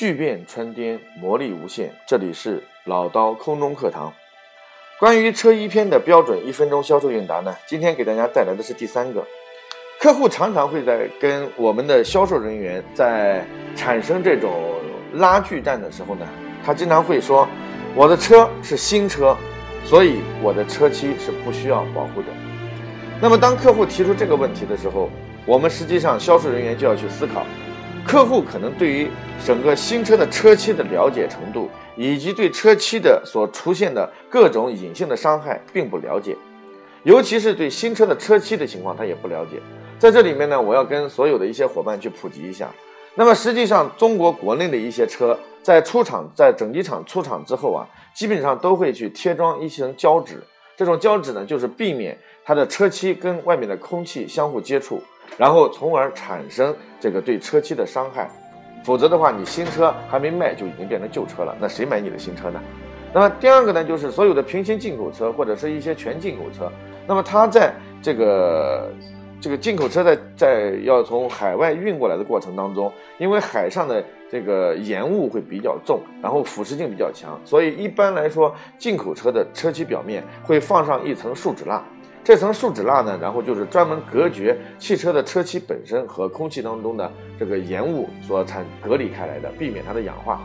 巨变穿颠，魔力无限。这里是老刀空中课堂。关于车衣篇的标准一分钟销售应答呢，今天给大家带来的是第三个。客户常常会在跟我们的销售人员在产生这种拉锯战的时候呢，他经常会说：“我的车是新车，所以我的车漆是不需要保护的。”那么当客户提出这个问题的时候，我们实际上销售人员就要去思考。客户可能对于整个新车的车漆的了解程度，以及对车漆的所出现的各种隐性的伤害并不了解，尤其是对新车的车漆的情况，他也不了解。在这里面呢，我要跟所有的一些伙伴去普及一下。那么实际上，中国国内的一些车在出厂，在整机厂出厂之后啊，基本上都会去贴装一层胶纸。这种胶纸呢，就是避免它的车漆跟外面的空气相互接触。然后从而产生这个对车漆的伤害，否则的话，你新车还没卖就已经变成旧车了，那谁买你的新车呢？那么第二个呢，就是所有的平行进口车或者是一些全进口车，那么它在这个这个进口车在在要从海外运过来的过程当中，因为海上的这个盐雾会比较重，然后腐蚀性比较强，所以一般来说，进口车的车漆表面会放上一层树脂蜡。这层树脂蜡呢，然后就是专门隔绝汽车的车漆本身和空气当中的这个盐雾所产隔离开来的，避免它的氧化。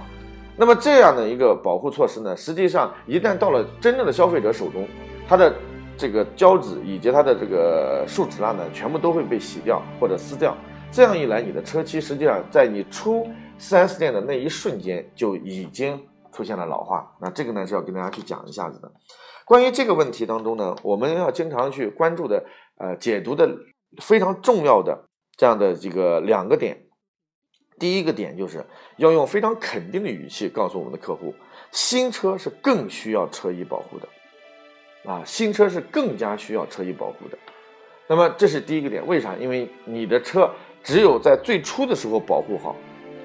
那么这样的一个保护措施呢，实际上一旦到了真正的消费者手中，它的这个胶纸以及它的这个树脂蜡呢，全部都会被洗掉或者撕掉。这样一来，你的车漆实际上在你出 4S 店的那一瞬间就已经出现了老化。那这个呢是要跟大家去讲一下子的。关于这个问题当中呢，我们要经常去关注的，呃，解读的非常重要的这样的这个两个点。第一个点就是要用非常肯定的语气告诉我们的客户，新车是更需要车衣保护的，啊，新车是更加需要车衣保护的。那么这是第一个点，为啥？因为你的车只有在最初的时候保护好，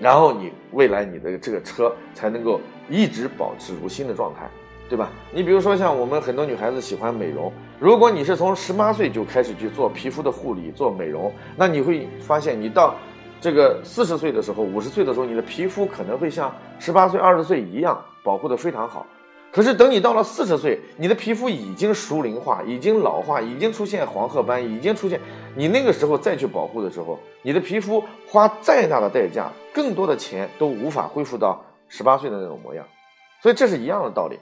然后你未来你的这个车才能够一直保持如新的状态。对吧？你比如说像我们很多女孩子喜欢美容，如果你是从十八岁就开始去做皮肤的护理、做美容，那你会发现，你到这个四十岁的时候、五十岁的时候，你的皮肤可能会像十八岁、二十岁一样保护的非常好。可是等你到了四十岁，你的皮肤已经熟龄化、已经老化、已经出现黄褐斑、已经出现，你那个时候再去保护的时候，你的皮肤花再大的代价、更多的钱都无法恢复到十八岁的那种模样。所以这是一样的道理。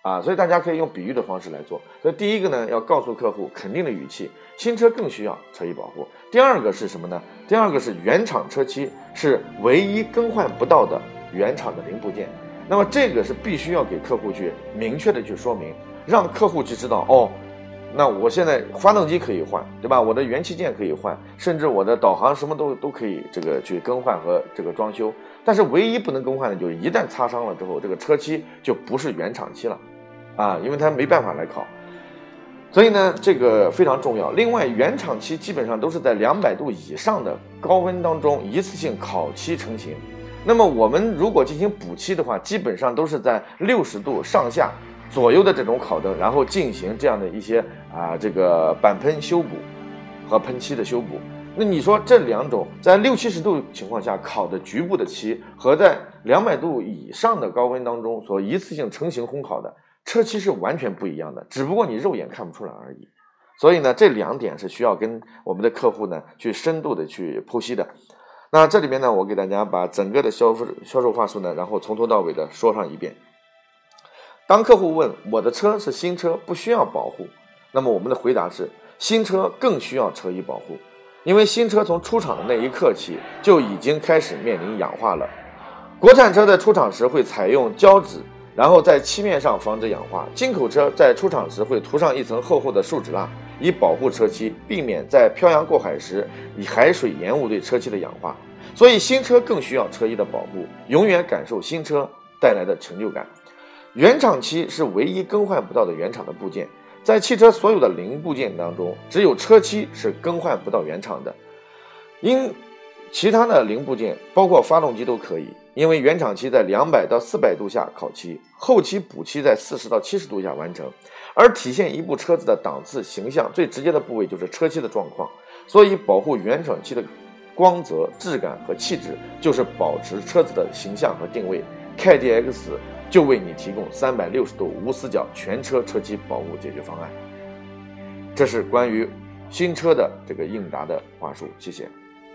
啊，所以大家可以用比喻的方式来做。所以第一个呢，要告诉客户肯定的语气，新车更需要车衣保护。第二个是什么呢？第二个是原厂车漆是唯一更换不到的原厂的零部件。那么这个是必须要给客户去明确的去说明，让客户去知道哦，那我现在发动机可以换，对吧？我的元器件可以换，甚至我的导航什么都都可以这个去更换和这个装修。但是唯一不能更换的就是一旦擦伤了之后，这个车漆就不是原厂漆了，啊，因为它没办法来烤，所以呢，这个非常重要。另外，原厂漆基本上都是在两百度以上的高温当中一次性烤漆成型。那么我们如果进行补漆的话，基本上都是在六十度上下左右的这种烤灯，然后进行这样的一些啊这个板喷修补和喷漆的修补。那你说这两种在六七十度情况下烤的局部的漆，和在两百度以上的高温当中所一次性成型烘烤的车漆是完全不一样的，只不过你肉眼看不出来而已。所以呢，这两点是需要跟我们的客户呢去深度的去剖析的。那这里面呢，我给大家把整个的销售销售话术呢，然后从头到尾的说上一遍。当客户问我的车是新车，不需要保护，那么我们的回答是新车更需要车衣保护。因为新车从出厂的那一刻起就已经开始面临氧化了。国产车在出厂时会采用胶纸，然后在漆面上防止氧化；进口车在出厂时会涂上一层厚厚的树脂蜡，以保护车漆，避免在漂洋过海时以海水盐雾对车漆的氧化。所以新车更需要车衣的保护，永远感受新车带来的成就感。原厂漆是唯一更换不到的原厂的部件。在汽车所有的零部件当中，只有车漆是更换不到原厂的，因其他的零部件，包括发动机都可以，因为原厂漆在两百到四百度下烤漆，后期补漆在四十到七十度下完成。而体现一部车子的档次形象最直接的部位就是车漆的状况，所以保护原厂漆的光泽、质感和气质，就是保持车子的形象和定位。KDX 就为你提供三百六十度无死角全车车漆保护解决方案。这是关于新车的这个应答的话术，谢谢。